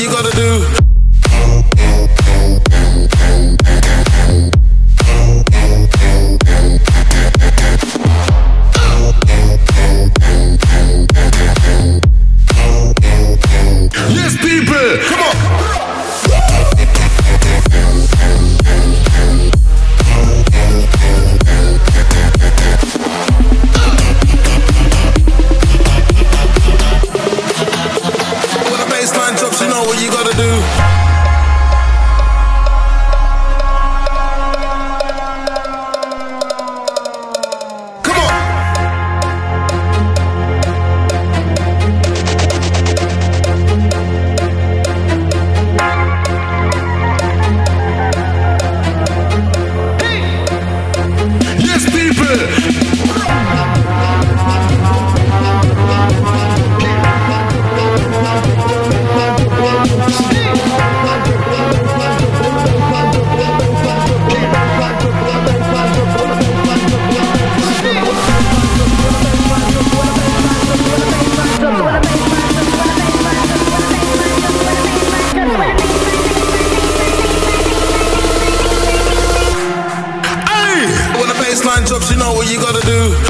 you gonna do? You know what you gotta do.